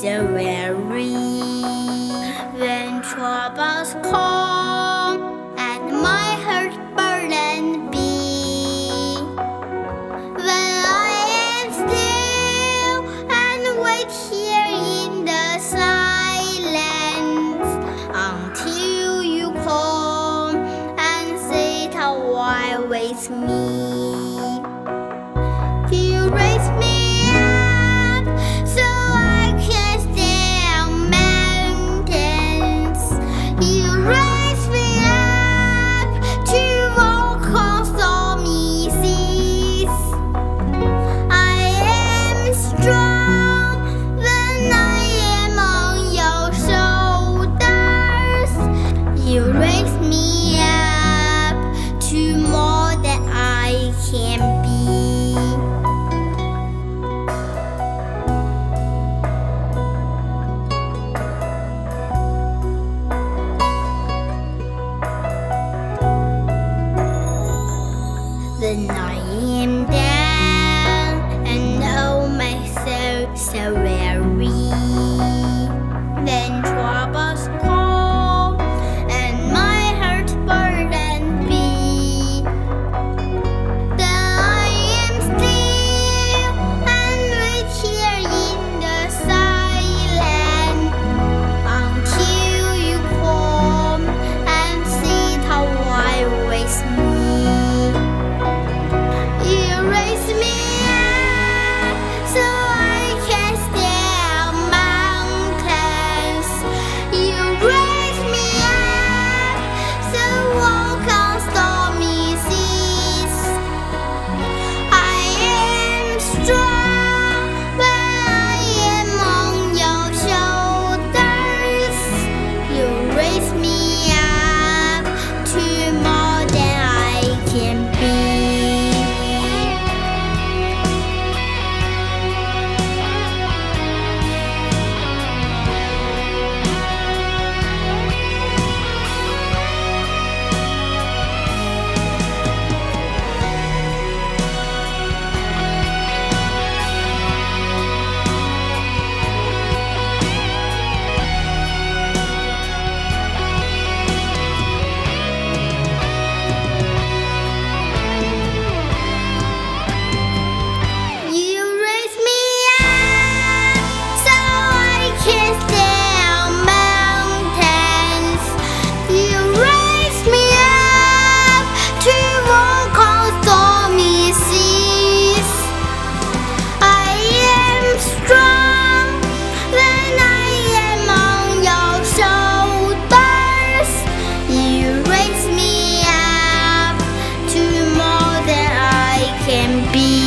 So weary when troubles come and my heart burden be. When I am still and wait here in the silence until you come and sit a while with me. the night. be